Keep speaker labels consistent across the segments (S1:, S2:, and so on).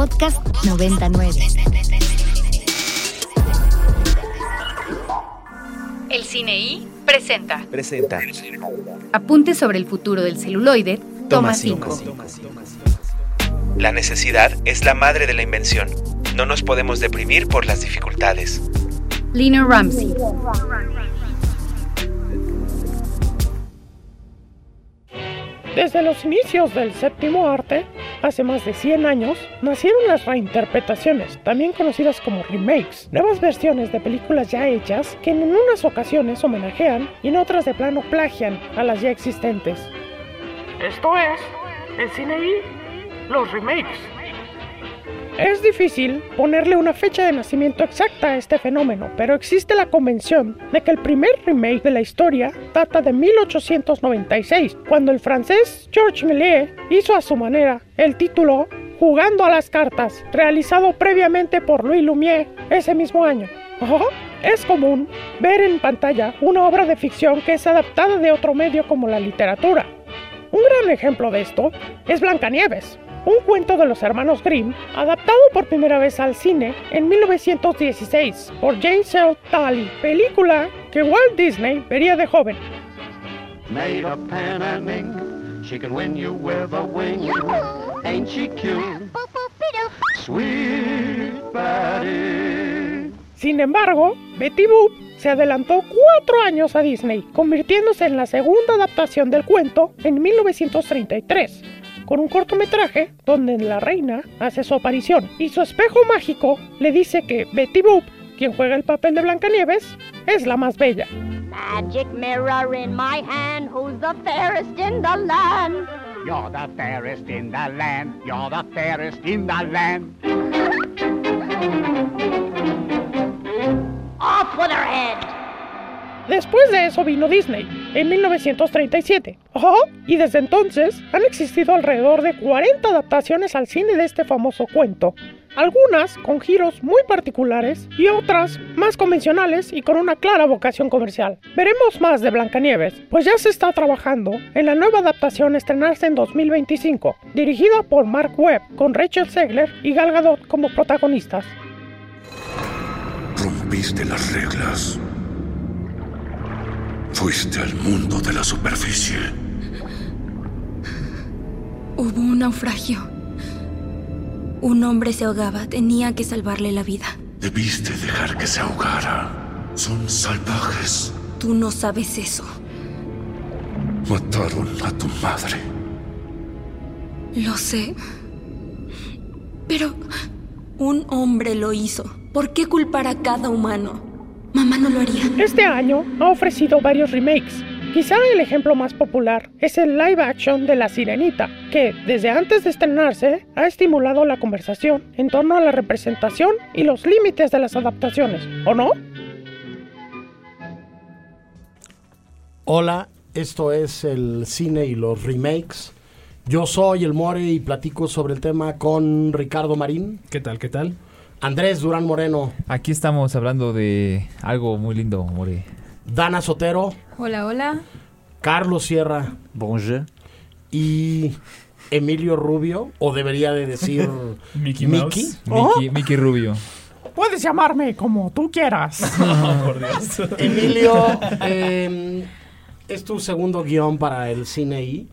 S1: Podcast 99.
S2: El Cine I presenta.
S3: Presenta.
S2: Apunte sobre el futuro del celuloide. Toma 5.
S3: La necesidad es la madre de la invención. No nos podemos deprimir por las dificultades.
S2: Lina Ramsey.
S4: Desde los inicios del séptimo arte, hace más de 100 años, nacieron las reinterpretaciones, también conocidas como remakes, nuevas versiones de películas ya hechas que en unas ocasiones homenajean y en otras de plano plagian a las ya existentes. Esto es, el cine y los remakes. Es difícil ponerle una fecha de nacimiento exacta a este fenómeno, pero existe la convención de que el primer remake de la historia data de 1896, cuando el francés Georges Méliès hizo a su manera el título Jugando a las cartas, realizado previamente por Louis Lumière ese mismo año. Es común ver en pantalla una obra de ficción que es adaptada de otro medio como la literatura. Un gran ejemplo de esto es Blancanieves, un cuento de los hermanos Grimm, adaptado por primera vez al cine en 1916 por James L. Tully, película que Walt Disney vería de joven.
S5: Made of pen and ink, she can win you with a wing. Ain't she cute? Sweet Betty.
S4: Sin embargo, Betty Boop se adelantó cuatro años a Disney, convirtiéndose en la segunda adaptación del cuento en 1933 con un cortometraje donde la reina hace su aparición y su espejo mágico le dice que Betty Boop, quien juega el papel de Blancanieves, es la más bella.
S6: Magic mirror in my hand, who's the fairest in the land?
S5: You're the fairest in the land. You're the fairest in the land.
S6: Off with her head!
S4: Después de eso vino Disney, en 1937. Ajá, y desde entonces han existido alrededor de 40 adaptaciones al cine de este famoso cuento. Algunas con giros muy particulares y otras más convencionales y con una clara vocación comercial. Veremos más de Blancanieves, pues ya se está trabajando en la nueva adaptación estrenarse en 2025, dirigida por Mark Webb, con Rachel Zegler y Gal Gadot como protagonistas.
S7: Rompiste las reglas. Fuiste al mundo de la superficie.
S8: Hubo un naufragio. Un hombre se ahogaba. Tenía que salvarle la vida.
S7: Debiste dejar que se ahogara. Son salvajes.
S8: Tú no sabes eso.
S7: Mataron a tu madre.
S8: Lo sé. Pero un hombre lo hizo. ¿Por qué culpar a cada humano? Mamá no lo haría.
S4: Este año ha ofrecido varios remakes. Quizá el ejemplo más popular es el live action de La Sirenita, que desde antes de estrenarse ha estimulado la conversación en torno a la representación y los límites de las adaptaciones, ¿o no?
S9: Hola, esto es el cine y los remakes. Yo soy el More y platico sobre el tema con Ricardo Marín.
S10: ¿Qué tal? ¿Qué tal?
S9: Andrés Durán Moreno.
S11: Aquí estamos hablando de algo muy lindo, More.
S9: Dana Sotero.
S12: Hola, hola.
S9: Carlos Sierra.
S13: Bonjour.
S9: Y Emilio Rubio, o debería de decir
S10: Mickey
S9: Mickey.
S10: Mouse.
S11: Mickey, Mickey Rubio.
S4: Puedes llamarme como tú quieras.
S10: Oh, por Dios.
S9: Emilio, eh, es tu segundo guion para el cine y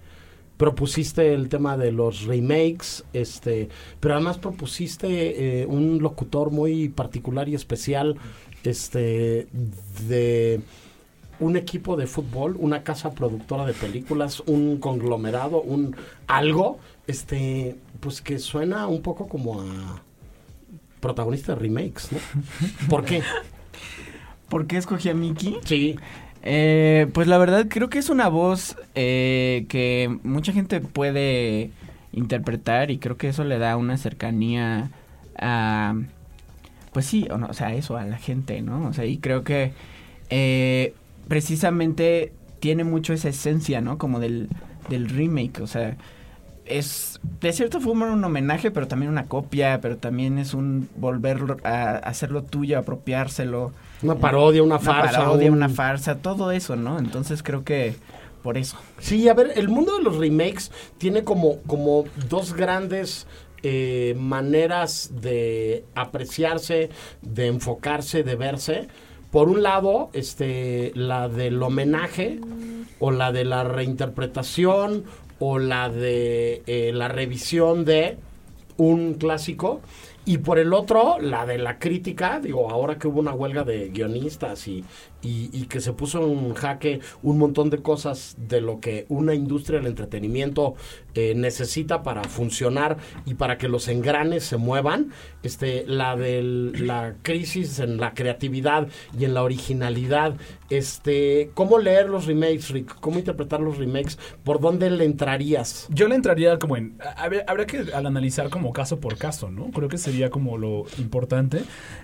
S9: propusiste el tema de los remakes, este, pero además propusiste eh, un locutor muy particular y especial, este, de un equipo de fútbol, una casa productora de películas, un conglomerado, un algo, este, pues que suena un poco como a protagonista de remakes, ¿no? ¿Por qué?
S13: ¿Por qué escogí a Mickey?
S9: Sí.
S13: Eh, pues la verdad creo que es una voz eh, que mucha gente puede interpretar y creo que eso le da una cercanía a, pues sí, o, no, o sea, eso a la gente, ¿no? O sea, y creo que eh, precisamente tiene mucho esa esencia, ¿no? Como del, del remake, o sea, es de cierta forma un homenaje, pero también una copia, pero también es un volver a hacerlo tuyo, apropiárselo.
S9: Una parodia, una farsa.
S13: Una parodia,
S9: un-
S13: una farsa, todo eso, ¿no? Entonces creo que por eso.
S9: Sí, a ver, el mundo de los remakes tiene como, como dos grandes eh, maneras de apreciarse, de enfocarse, de verse. Por un lado, este, la del homenaje o la de la reinterpretación o la de eh, la revisión de un clásico. Y por el otro, la de la crítica, digo, ahora que hubo una huelga de guionistas y, y, que se puso en jaque un montón de cosas de lo que una industria del entretenimiento eh, necesita para funcionar y para que los engranes se muevan, este, la de la crisis en la creatividad y en la originalidad, este, ¿cómo leer los remakes, Rick? ¿Cómo interpretar los remakes? ¿Por dónde le entrarías?
S10: Yo le entraría como en. Habría que al analizar como caso por caso, ¿no? Creo que sería como lo importante.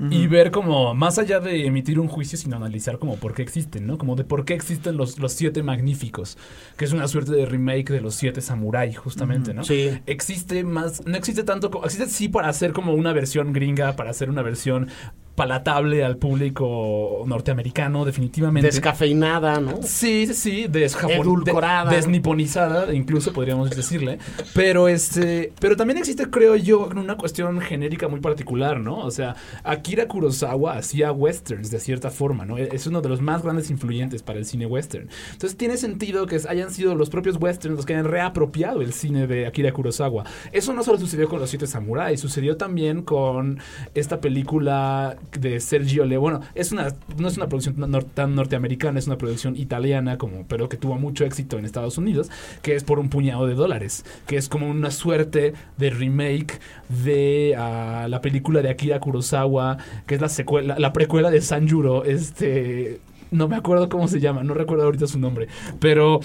S10: Y ver como, más allá de emitir un juicio, sino analizar como por qué existen, ¿no? Como de por qué existen los, los siete magníficos. Que es una suerte de remake de los siete samurai, justamente, ¿no?
S9: Sí.
S10: Existe más. No existe tanto. co- Existe sí para hacer como una versión gringa, para hacer una versión palatable al público norteamericano, definitivamente.
S9: Descafeinada, ¿no?
S10: Sí, sí, sí, desjapon-
S9: Edulcorada.
S10: de- desniponizada, incluso podríamos decirle. Pero este, pero también existe, creo yo, una cuestión genérica muy particular, ¿no? O sea, Akira Kurosawa hacía westerns de cierta forma, ¿no? Es uno de los más grandes influyentes para el cine western. Entonces tiene sentido que hayan sido los propios westerns los que hayan reapropiado el cine de Akira Kurosawa. Eso no solo sucedió con Los Siete Samuráis, sucedió también con esta película de Sergio Leone. Bueno, es una, no es una producción nor- tan norteamericana, es una producción italiana, como, pero que tuvo mucho éxito en Estados Unidos, que es por un puñado de dólares, que es como una suerte de remake de ah, la película de Akira Kurosawa, que es la secuela, la precuela de Sanjuro, este no me acuerdo cómo se llama, no recuerdo ahorita su nombre, pero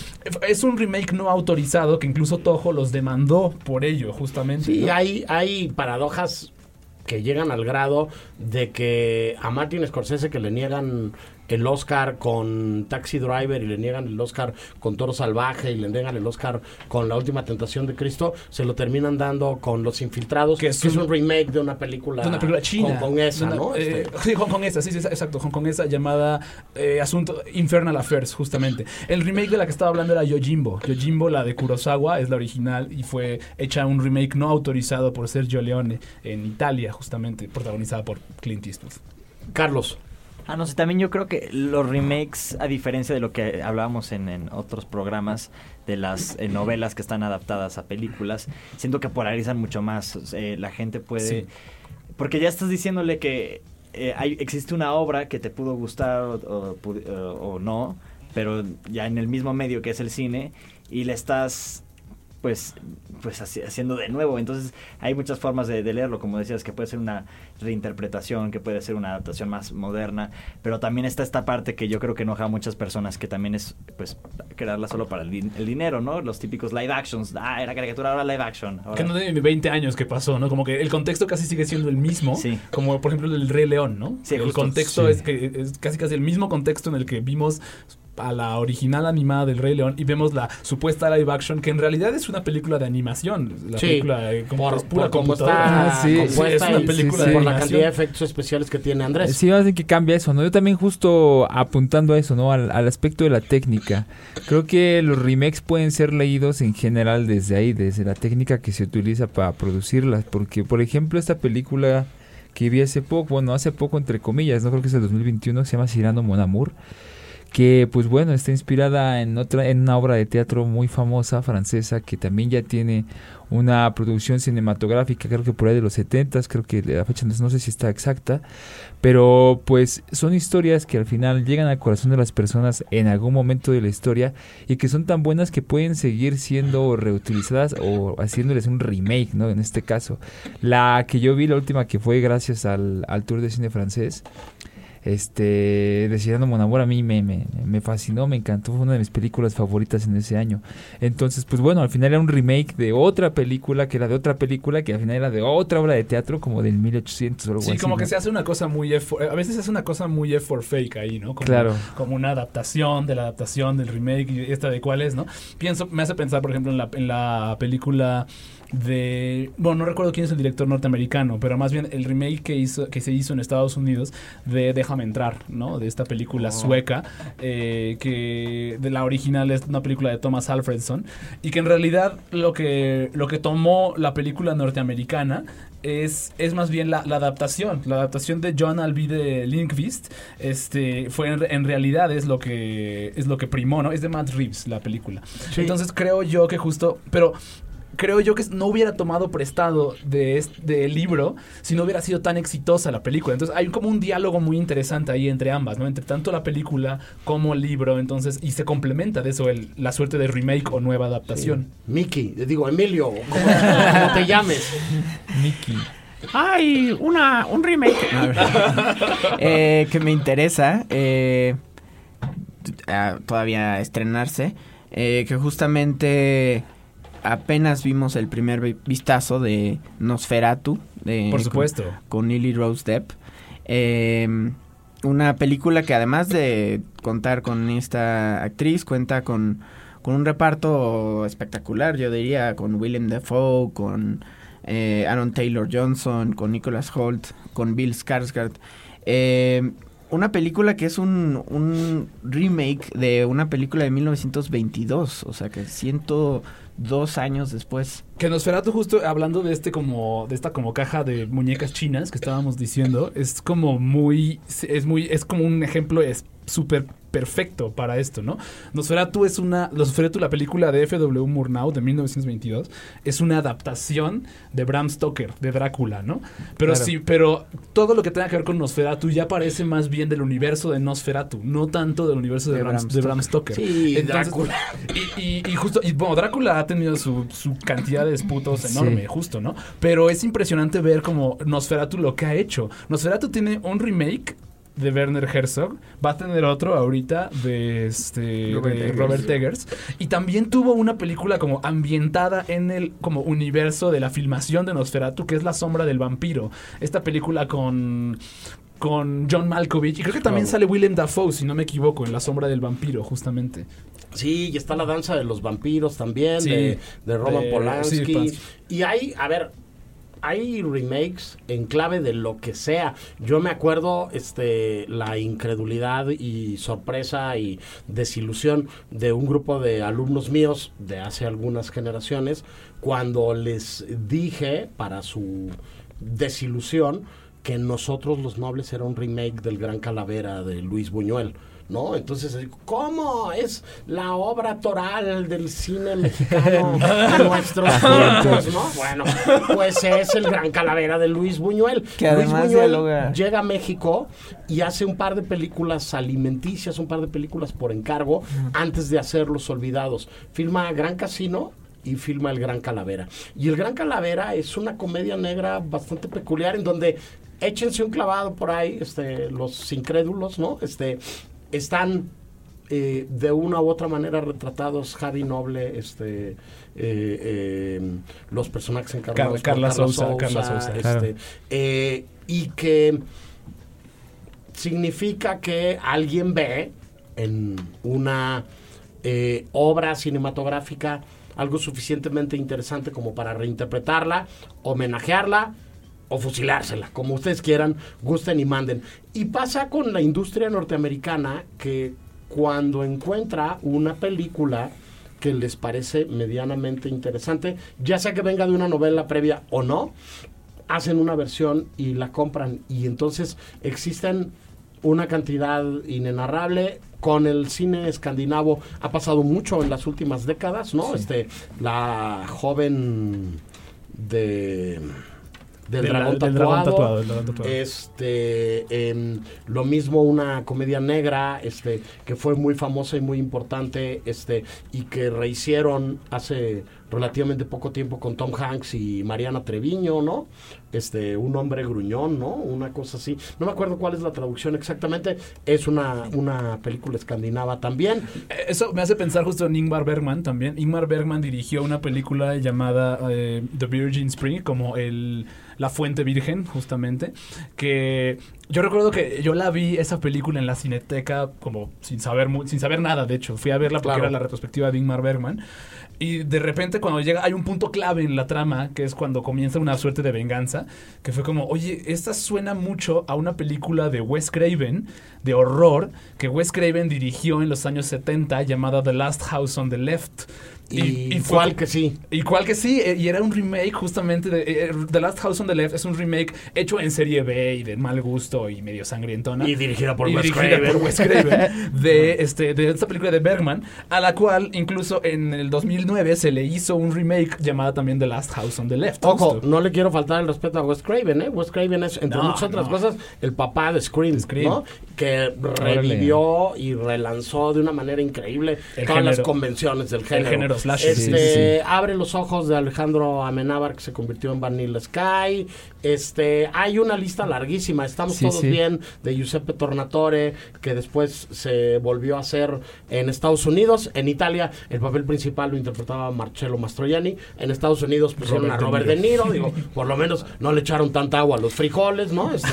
S10: es un remake no autorizado que incluso Toho los demandó por ello, justamente.
S9: Sí,
S10: ¿no?
S9: hay, hay paradojas que llegan al grado de que a Martin Scorsese que le niegan el Oscar con Taxi Driver y le niegan el Oscar con Toro Salvaje y le niegan el Oscar con La Última Tentación de Cristo, se lo terminan dando con Los Infiltrados, que es, un, remake de una película,
S10: de una película china.
S9: hongkonesa,
S10: una-
S9: ¿no?
S10: eh,
S9: Este,
S10: sí, hongkonesa, sí, sí, exacto, hongkonesa llamada eh, Asunto Infernal Affairs, justamente. El remake de la que estaba hablando era Yojimbo. Yojimbo, la de Kurosawa, es la original y fue hecha un remake no autorizado por Sergio Leone en Italia, justamente, protagonizada por Clint Eastwood.
S9: Carlos.
S1: Ah, no sé, también yo creo que los remakes, a diferencia de lo que hablábamos en, en otros programas de las eh, novelas que están adaptadas a películas, siento que polarizan mucho más. eh, la gente puede...
S10: Sí.
S1: Porque ya estás diciéndole que eh, hay, existe una obra que te pudo gustar o, no, pero ya en el mismo medio que es el cine, y le estás pues pues haci- haciendo de nuevo entonces hay muchas formas de, de leerlo como decías que puede ser una reinterpretación que puede ser una adaptación más moderna pero también está esta parte que yo creo que enoja a muchas personas que también es pues crearla solo para el, din- el dinero no los típicos live actions ah era caricatura ahora live action ahora-
S10: Que no tiene ni 20 años que pasó, ¿no? Como que el contexto casi sigue siendo el mismo.
S1: Sí.
S10: Como por ejemplo el Rey León, ¿no?
S1: Sí,
S10: el
S1: justo.
S10: contexto
S1: Sí.
S10: es que es casi casi el mismo contexto en el que vimos a la original animada del Rey León y vemos la supuesta live action que en realidad es una película de animación. La
S9: Sí,
S10: película eh, como
S9: por,
S10: es pura
S9: por
S10: computadora.
S9: está
S11: Ah, sí,
S9: compuesta
S10: sí, es una película
S11: sí,
S10: de
S9: por la cantidad de efectos especiales que tiene Andrés.
S11: Sí, más que cambia eso, ¿no? Yo también justo apuntando a eso, ¿no? Al, al aspecto de la técnica. Creo que los remakes pueden ser leídos en general desde ahí, desde la técnica que se utiliza para producirlas. Porque, por ejemplo, esta película que vi hace poco, bueno, hace poco entre comillas, no creo que es el 2021, se llama Cyrano Mon Amour. Que, pues bueno, está inspirada en otra en una obra de teatro muy famosa francesa que también ya tiene una producción cinematográfica, creo que por ahí de los 70 creo que la fecha no, sé si está exacta, pero pues son historias que al final llegan al corazón de las personas en algún momento de la historia y que son tan buenas que pueden seguir siendo reutilizadas o haciéndoles un remake, ¿no? En este caso. La que yo vi, la última que fue gracias al, al Tour de Cine Francés, este, de Cyrano Mon Amour a mí me, me, me fascinó, me encantó, fue una de mis películas favoritas en ese año. Entonces, pues bueno, al final era un remake de otra película, que era de otra película, que al final era de otra obra de teatro, como del 1800 o algo
S10: Sí,
S11: así,
S10: como que se hace una cosa muy effort- a veces se hace una cosa muy effort fake ahí, ¿no? Como,
S11: Claro.
S10: Como una adaptación de la adaptación del remake y esta de cuál es, ¿no? Pienso, me hace pensar, por ejemplo, en la, en la película de bueno no recuerdo quién es el director norteamericano pero más bien el remake que hizo que se hizo en Estados Unidos de Déjame entrar no de esta película
S12: Oh.
S10: sueca eh, que de la original es una película de Thomas Alfredson y que en realidad lo que lo que tomó la película norteamericana es, es más bien la, la adaptación. La adaptación de John Alvide Linkvist este, fue en, en realidad es lo que es lo que primó, ¿no? Es de Matt Reeves la película.
S9: Sí.
S10: Entonces creo yo que justo, pero creo yo que no hubiera tomado prestado de este del libro si no hubiera sido tan exitosa la película. Entonces hay como un diálogo muy interesante ahí entre ambas, ¿no? Entre tanto la película como el libro, entonces y se complementa de eso el- la suerte de remake o nueva adaptación.
S9: Mickey, digo Emilio, como, como te llames.
S11: Mickey.
S4: Hay una, un remake.
S13: eh, que me interesa eh, todavía estrenarse. eh, que justamente apenas vimos el primer vi- vistazo de Nosferatu. De,
S10: Por supuesto.
S13: Con, con Lily Rose Depp. Eh, una película que además de contar con esta actriz, cuenta con, con un reparto espectacular, yo diría, con Willem Dafoe, con eh, Aaron Taylor Johnson, con Nicholas Holt, con Bill Skarsgård. Eh, una película que es un, un remake de una película de 1922, o sea que 102 años después.
S10: Que Nosferatu justo hablando de este como de esta como caja de muñecas chinas que estábamos diciendo, es como muy es muy es como un ejemplo súper perfecto para esto, ¿no? Nosferatu es una Nosferatu la película de F.W. Murnau de 1922 es una adaptación de Bram Stoker de Drácula, ¿no? Pero
S12: Claro.
S10: sí, pero todo lo que tenga que ver con Nosferatu ya parece más bien del universo de Nosferatu, no tanto del universo de,
S9: De
S10: Bram,
S9: Bram
S10: de Bram Stoker.
S9: Sí, Drácula.
S10: Y, y- y justo, y bueno, Drácula ha tenido su, su cantidad de disputos
S11: Sí.
S10: enorme, justo, ¿no? Pero es impresionante ver como Nosferatu lo que ha hecho. Nosferatu tiene un remake de Werner Herzog, va a tener otro ahorita de este
S12: Robert
S10: de
S12: Eggers.
S10: Robert Eggers y también tuvo una película como ambientada en el como universo de la filmación de Nosferatu que es La sombra del vampiro. Esta película con con John Malkovich y creo que también sale Willem Dafoe si no me equivoco en La sombra del vampiro justamente.
S9: Sí, y está la danza de los vampiros también,
S10: Sí.
S9: de, de Roman
S10: De-
S9: Polanski.
S10: sí.
S9: Y hay, a ver, hay remakes en clave de lo que sea. Yo me acuerdo este la incredulidad y sorpresa y desilusión de un grupo de alumnos míos de hace algunas generaciones cuando les dije para su desilusión que nosotros los nobles era un remake del Gran Calavera de Luis Buñuel. ¿No? Entonces, ¿cómo es la obra toral del cine mexicano de nuestros tiempos, no? Bueno, pues es el Gran Calavera de Luis Buñuel.
S13: Que
S9: Luis Buñuel
S13: dialoga-
S9: llega a México y hace un par de películas alimenticias, un par de películas por encargo, antes de hacer Los Olvidados. Filma Gran Casino y filma El Gran Calavera. Y El Gran Calavera es una comedia negra bastante peculiar en donde échense un clavado por ahí, este, los incrédulos, ¿no? Este, están eh, de una u otra manera retratados Javi Noble, este, eh, eh, los personajes encarnados
S10: Car- Carla Sousa, Carla Sousa.
S9: este,
S10: Claro.
S9: eh, y que significa que alguien ve en una eh, obra cinematográfica algo suficientemente interesante como para reinterpretarla, homenajearla o fusilársela, como ustedes quieran, gusten y manden. Y pasa con la industria norteamericana que cuando encuentra una película que les parece medianamente interesante, ya sea que venga de una novela previa o no, hacen una versión y la compran y entonces existen una cantidad inenarrable con el cine escandinavo ha pasado mucho en las últimas décadas, ¿no? Este la joven de del dragón
S10: del dragón
S9: tatuado,
S10: tatuado, del dragón tatuado.
S9: este em, lo mismo una comedia negra este que fue muy famosa y muy importante este y que rehicieron hace relativamente poco tiempo con Tom Hanks y Mariana Treviño no este un hombre gruñón no una cosa así no me acuerdo cuál es la traducción exactamente es una una película escandinava también
S10: Eh, Eso me hace pensar justo en Ingmar Bergman también. Ingmar Bergman dirigió una película llamada eh, The Virgin Spring, como el la fuente virgen, justamente. Que yo recuerdo que yo la vi esa película en la cineteca, como sin saber sin saber nada, de hecho. Fui a verla porque
S9: Claro.
S10: era la retrospectiva de Ingmar Bergman. Y de repente cuando llega, hay un punto clave en la trama, que es cuando comienza una suerte de venganza, que fue como, oye, esta suena mucho a una película de Wes Craven, de horror, que Wes Craven dirigió en los años 70, llamada The Last House on the Left.
S9: Y
S10: fue-
S9: cuál que sí.
S10: Y cual que sí, eh, y era un remake justamente de eh, The Last House on the Left, es un remake hecho en serie B y de mal gusto y medio sangrientona.
S9: Y dirigida por
S10: Y
S9: Wes
S10: dirigida
S9: Craven.
S10: por Wes Craven, de, este, de esta película de Bergman, a la cual incluso en el 2009 se le hizo un remake llamada también The Last House on the Left.
S9: Ojo,
S10: justo.
S9: no le quiero faltar el respeto a Wes Craven, ¿eh? Wes Craven es, entre
S10: No,
S9: muchas otras
S10: no.
S9: cosas, el papá de Scream,
S10: Scream.
S9: ¿no? Que revivió y relanzó de una manera increíble
S10: El
S9: todas las convenciones del
S10: El
S9: género. Este,
S10: Sí, sí, sí.
S9: Abre los ojos de Alejandro Amenábar, que se convirtió en Vanilla Sky. Este, hay una lista larguísima. Estamos todos bien de Giuseppe Tornatore, que después se volvió a hacer en Estados Unidos. En Italia, el papel principal lo interpretaba Marcello Mastroianni. En Estados Unidos pusieron
S10: Robert
S9: a Robert De
S10: Niro.
S9: Niro. Digo, por lo menos no le echaron tanta agua a los frijoles, ¿no? Este,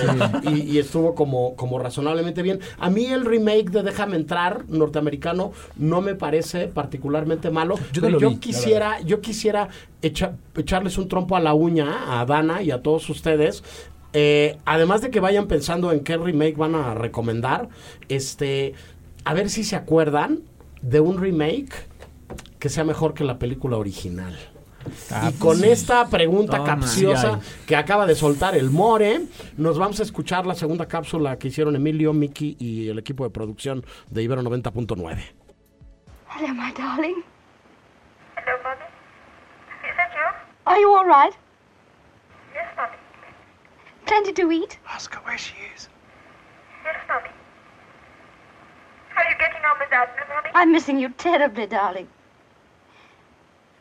S9: y, y estuvo como, como razonablemente bien. A mí el remake de Déjame entrar, norteamericano, no me parece particularmente malo.
S10: Yo no
S9: pero
S10: lo
S9: yo
S10: vi, la
S9: quisiera, yo quisiera echa- echarles un trompo a la uña a Dana y a todos ustedes. Eh, además de que vayan pensando en qué remake van a recomendar, este, a ver si se acuerdan de un remake que sea mejor que la película original.
S11: Ah,
S9: y con esta pregunta
S13: Toma.
S9: capciosa
S10: Sí
S9: que acaba de soltar el More, nos vamos a escuchar la segunda cápsula que hicieron Emilio, Miki y el equipo de producción de Ibero 90.9.
S6: Hello, my darling.
S12: Hello, Mommy. Is that you?
S6: Are you all right?
S12: Yes, Mommy.
S6: Plenty to eat?
S7: Ask her where she is.
S12: Yes, Mommy. How are you getting on without me, Mommy?
S6: I'm missing you terribly, darling.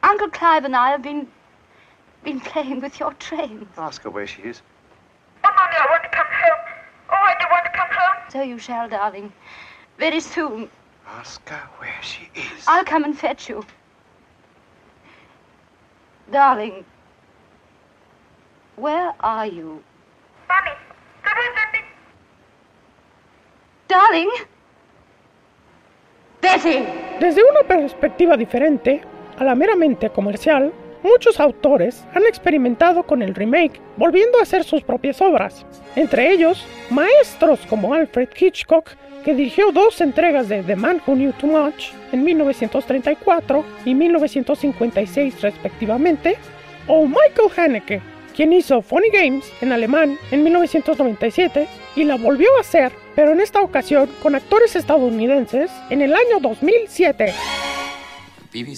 S6: Uncle Clive and I have been been playing with your train.
S7: Ask her where she is.
S12: Oh, Mommy, I want to come home. Oh, I do want to come home.
S6: So you shall, darling. Very soon.
S7: Ask her where she is.
S6: I'll come and fetch you. Darling, where are you?
S12: Mommy, come let me.
S6: Darling? Betty!
S4: Desde una perspectiva diferente, a la meramente comercial, muchos autores han experimentado con el remake, volviendo a hacer sus propias obras. Entre ellos, maestros como Alfred Hitchcock, que dirigió dos entregas de The Man Who Knew Too Much en 1934 y 1956 respectivamente, o Michael Haneke, quien hizo Funny Games en alemán en 1997 y la volvió a hacer, pero en esta ocasión con actores estadounidenses en el año 2007.
S14: Bibi,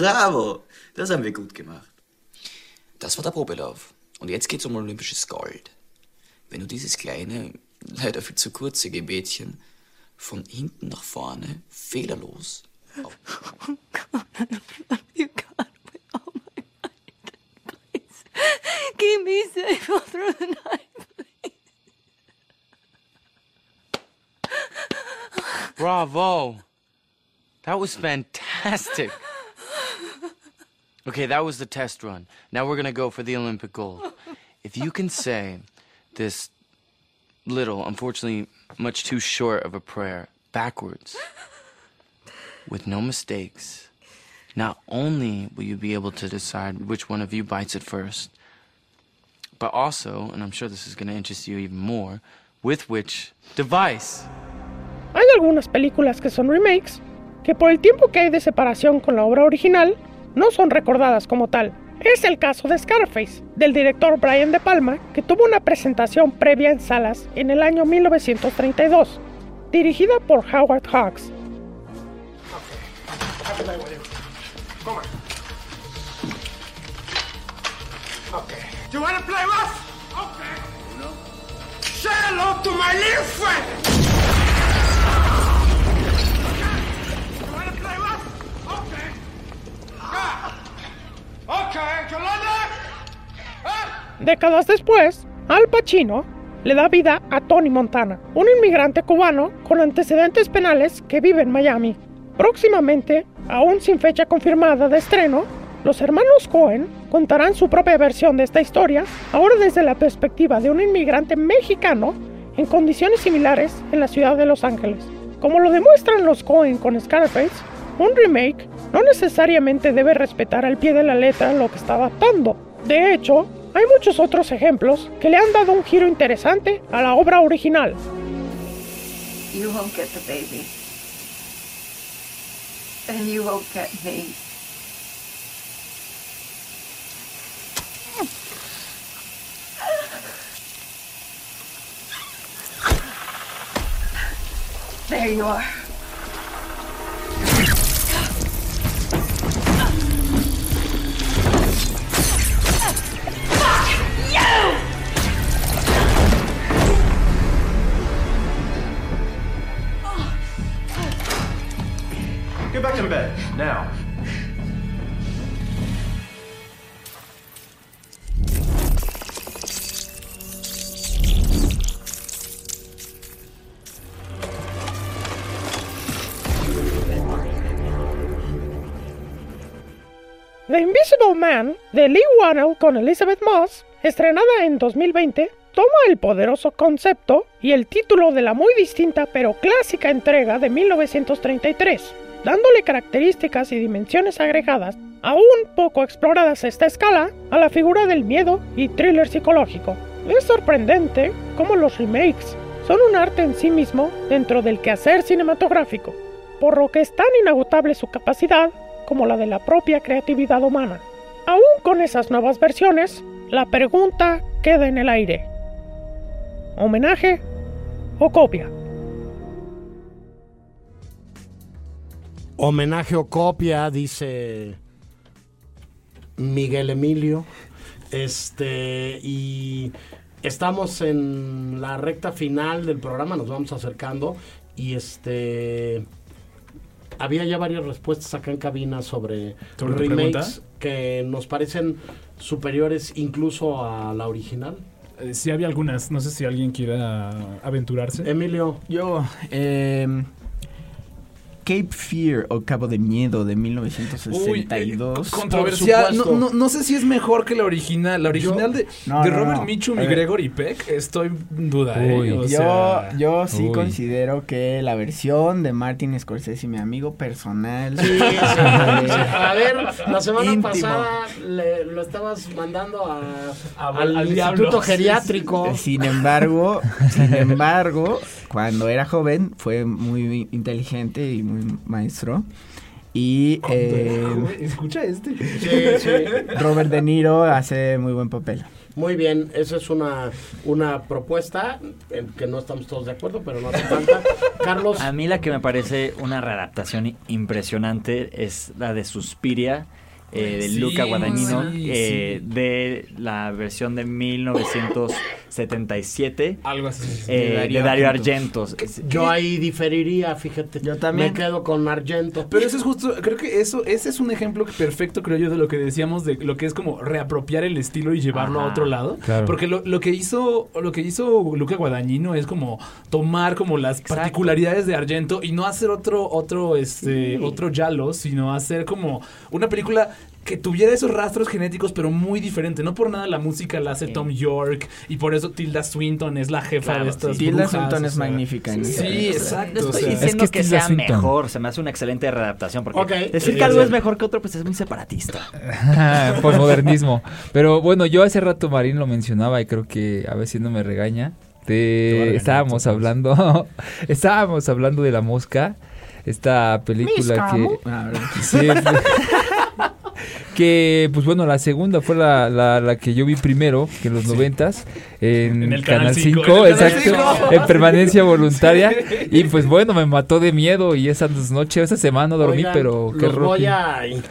S14: Bravo! Das haben wir gut gemacht. Das war der Probelauf. Und jetzt geht's um olympisches Gold. Wenn du dieses kleine, leider viel zu kurze Gebetchen von hinten nach vorne fehlerlos auf
S8: You got me. Oh my God. Please. Keep me safe all through the night.
S15: Bravo. That was fantastic. Okay, that was the test run. Now we're going to go for the Olympic gold. If you can say this little, unfortunately, much too short of a prayer backwards with no mistakes, not only will you be able to decide which one of you bites it first, but also, and I'm sure this is going to interest you even more, with which device.
S4: Hay algunas películas que son remakes, que por el tiempo que hay de separación con la obra original, no son recordadas como tal. Es el caso de Scarface, del director Brian De Palma, que tuvo una presentación previa en salas en el año 1932, dirigida por Howard Hawks.
S16: Okay.
S4: Décadas después, Al Pacino le da vida a Tony Montana, un inmigrante cubano con antecedentes penales que vive en Miami. Próximamente, aún sin fecha confirmada de estreno, los hermanos Cohen contarán su propia versión de esta historia, ahora desde la perspectiva de un inmigrante mexicano en condiciones similares en la ciudad de Los Ángeles. Como lo demuestran los Cohen con Scarface, un remake no necesariamente debe respetar al pie de la letra lo que está adaptando. De hecho, hay muchos otros ejemplos que le han dado un giro interesante a la obra original.
S17: You won't get the baby. And you won't get me. There you are.
S18: Now.
S4: The Invisible Man de Lee Wannell con Elizabeth Moss, estrenada en 2020, toma el poderoso concepto y el título de la muy distinta pero clásica entrega de 1933, dándole características y dimensiones agregadas aún poco exploradas a esta escala a la figura del miedo y thriller psicológico. Es sorprendente cómo los remakes son un arte en sí mismo dentro del quehacer cinematográfico, por lo que es tan inagotable su capacidad como la de la propia creatividad humana. Aún con esas nuevas versiones, la pregunta queda en el aire. ¿Homenaje o copia?
S9: Homenaje o copia, dice Miguel Emilio. Este, y estamos en la recta final del programa, nos vamos acercando. Y este. Había ya varias respuestas acá en cabina sobre,
S10: ¿Sobre la
S9: remakes que nos parecen superiores incluso a la original.
S10: Eh, sí había algunas, no sé si alguien quiera aventurarse.
S9: Emilio.
S13: Yo, eh, Cape Fear o Cabo de Miedo de 1962.
S10: Controversial. No, no, no sé si es mejor que la original. La original de,
S13: No,
S10: de
S13: no,
S10: Robert
S13: no.
S10: Mitchum y. Gregory Peck, estoy en duda. eh,
S13: Uy,
S10: o
S13: yo,
S10: sea-
S13: yo sí
S10: Uy.
S13: considero que la versión de Martin Scorsese, mi amigo personal.
S9: Sí, sí, sí. A ver, la semana
S13: Íntimo.
S9: pasada le- lo estabas mandando a, al,
S13: al
S9: Instituto
S13: diablo.
S9: Geriátrico.
S13: Sin embargo, sin embargo, cuando era joven fue muy inteligente y muy maestro. Y eh,
S10: Escucha este.
S13: Robert De Niro hace muy buen papel.
S9: Muy bien, esa es una, una propuesta en que no estamos todos de acuerdo, pero no hace falta. Carlos.
S1: A mí la que me parece una readaptación impresionante es la de Suspiria. Eh, de
S10: Sí,
S1: Luca Guadagnino
S10: sí,
S1: eh, de la versión de 1977
S10: Algo así.
S1: eh,
S9: De
S1: de
S9: Dario Argento. Yo ahí diferiría, fíjate. Yo
S13: también.
S9: Me quedo con Argento.
S10: Pero eso es justo, creo que eso, ese es un ejemplo perfecto, creo yo, de lo que decíamos, de lo que es como reapropiar el estilo y llevarlo a otro lado.
S11: claro.
S10: Porque lo, lo que hizo, lo que hizo Luca Guadagnino es como tomar como las particularidades de Argento y no hacer otro, otro, este, otro Yalo, sino hacer como una película que tuviera esos rastros genéticos, pero muy diferente. No por nada la música la hace Tom York y por eso Tilda Swinton es la jefa
S1: Claro,
S10: de estas
S1: sí.
S13: Tilda
S10: brujas,
S13: Swinton
S10: o
S13: es
S10: sea,
S13: magnífica en
S10: Sí,
S13: película.
S10: exacto.
S1: No
S10: o
S1: estoy diciendo
S11: Es que
S1: sea
S11: Swinton.
S1: mejor, se me hace una excelente readaptación. Porque decir que algo es mejor que otro, pues es muy separatista.
S11: Por modernismo. Pero bueno, yo hace rato Marín lo mencionaba y creo que a ver si no me regaña. De, estábamos hablando, estábamos hablando de la mosca, esta película que,
S13: Ah.
S11: Sí, que pues bueno la segunda fue la, la, la que yo vi primero que en los noventas en,
S10: En el
S11: Canal
S10: Canal
S11: 5,
S10: cinco, en el Canal
S11: exacto en permanencia voluntaria. Y pues bueno me mató de miedo y esa noche esa semana no dormí
S9: Oigan,
S11: pero qué
S9: los voy a in-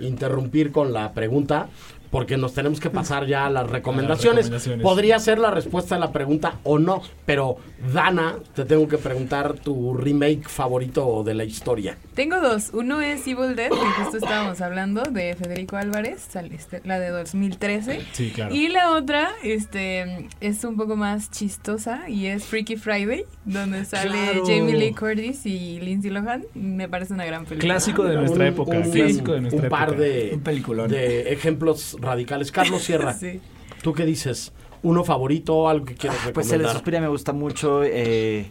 S9: interrumpir con la pregunta porque nos tenemos que pasar ya a las recomendaciones.
S10: recomendaciones.
S9: Podría ser la respuesta a la pregunta o no, pero Dana, te tengo que preguntar tu remake favorito de la historia.
S19: Tengo dos. Uno es Evil Dead, que justo estábamos hablando, de Federico Álvarez, este, la de 2013.
S10: Sí, claro.
S19: Y la otra este, es un poco más chistosa y es Freaky Friday, donde sale
S9: Claro.
S19: Jamie Lee Curtis y Lindsay Lohan. Me parece una gran película.
S10: Clásico de nuestra época, clásico de nuestra
S9: un par
S10: época.
S9: de,
S10: Un
S9: de ejemplos radicales. Carlos Sierra,
S19: Sí.
S9: ¿tú qué dices? ¿Uno favorito? ¿Algo que quieras
S1: Pues el de
S9: recomendar?
S1: Suspiria me gusta mucho. eh,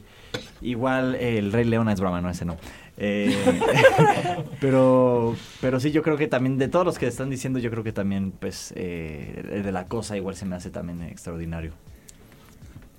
S1: igual eh, el Rey León es broma, no ese no. Eh, pero, pero sí, yo creo que también de todos los que están diciendo, yo creo que también, pues, eh, el de la cosa igual se me hace también extraordinario.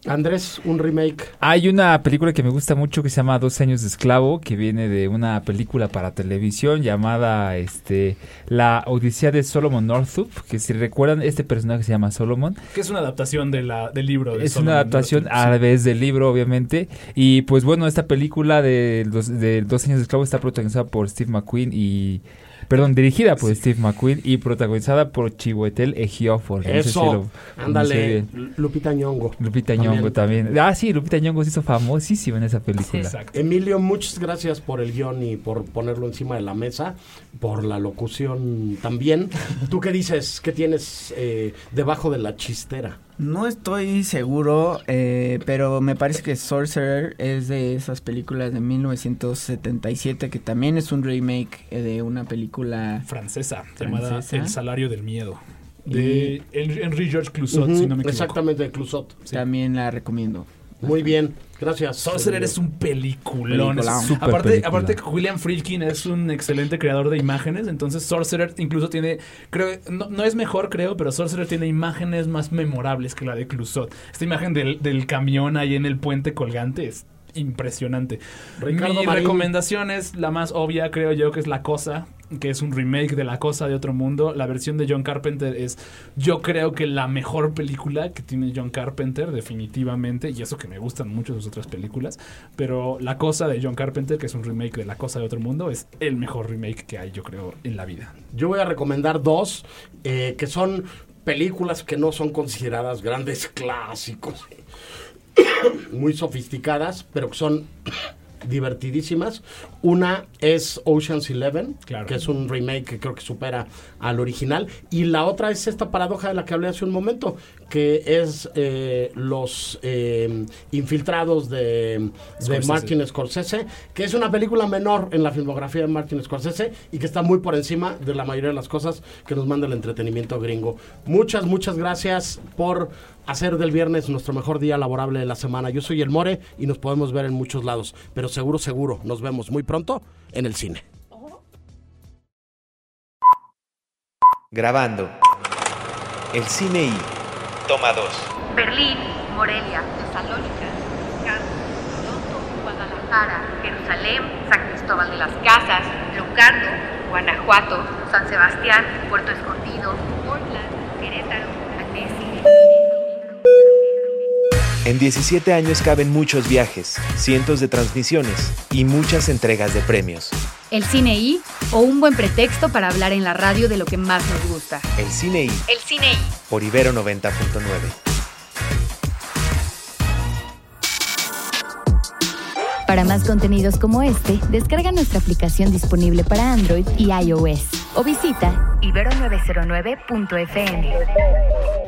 S9: Andrés, un remake.
S11: Hay una película que me gusta mucho que se llama Dos años de esclavo, que viene de una película para televisión llamada este La Odisea de Solomon Northup, que si recuerdan este personaje se llama Solomon.
S10: Que es una adaptación de la, del libro. de
S11: Es
S10: Solomon
S11: una adaptación
S10: Northup,
S11: a
S10: sí.
S11: través del libro, obviamente. Y pues bueno, esta película de, los, de Dos años de esclavo está protagonizada por Steve McQueen y... Perdón, dirigida por Steve McQueen y protagonizada por Chiwetel Ejiofor. No sé si
S9: Eso,
S11: lo pronuncié
S9: ándale,
S11: bien.
S9: Lupita Ñongo.
S11: Lupita
S9: También.
S11: Nyong'o también. Ah, sí, Lupita Nyong'o se hizo famosísima en esa película.
S9: Emilio, muchas gracias por el guion y por ponerlo encima de la mesa, por la locución también. ¿Tú qué dices? ¿Qué tienes eh, debajo de la chistera?
S13: No estoy seguro, eh, pero me parece que Sorcerer es de esas películas de 1977 que también es un remake eh, de una película
S10: francesa llamada. El salario del miedo. De Hen- Henry George Clouzot, si no me equivoco.
S9: Exactamente, Clusot.
S13: También la recomiendo.
S9: Muy bien, gracias.
S10: Sorcerer es un peliculón. Es- aparte,
S13: película.
S10: aparte que William Friedkin es un excelente creador de imágenes, entonces Sorcerer incluso tiene, creo, no, no es mejor creo, pero Sorcerer tiene imágenes más memorables que la de Clusot. Esta imagen del, del camión ahí en el puente colgante es impresionante.
S9: Ricardo
S10: Mi
S9: Marín.
S10: recomendación es la más obvia, creo yo, que es La Cosa, que es un remake de La Cosa de otro mundo. La versión de John Carpenter es, yo creo que la mejor película que tiene John Carpenter, definitivamente, y eso que me gustan mucho sus otras películas, pero La Cosa de John Carpenter, que es un remake de La Cosa de otro mundo, es el mejor remake que hay, yo creo, en la vida.
S9: Yo voy a recomendar dos eh, que son películas que no son consideradas grandes clásicos, muy sofisticadas, pero que son divertidísimas. Una es Ocean's Eleven, que es un remake que creo que supera al original. Y la otra es esta paradoja de la que hablé hace un momento, que es eh, los eh, infiltrados de, de. Martin Scorsese, que es una película menor en la filmografía de Martin Scorsese y que está muy por encima de la mayoría de las cosas que nos manda el entretenimiento gringo. Muchas, muchas gracias por hacer del viernes nuestro mejor día laborable de la semana. Yo soy el More y nos podemos ver en muchos lados, pero seguro, seguro, nos vemos muy pronto en el cine.
S3: Grabando. El cine y. Toma 2.
S2: Berlín, Morelia, Tesalónica, Toronto, Guadalajara, Jerusalén, San Cristóbal de las Casas, Locarno, Guanajuato, San Sebastián, Puerto Escondido, Portland, Querétaro,
S3: En 17 años caben muchos viajes, cientos de transmisiones y muchas entregas de premios.
S2: El cine I o un buen pretexto para hablar en la radio de lo que más nos gusta.
S3: El cine y.
S2: El cine I.
S3: Por Ibero 90.9.
S20: Para más contenidos como este, descarga nuestra aplicación disponible para Android y iOS o visita
S2: Ibero909.fm.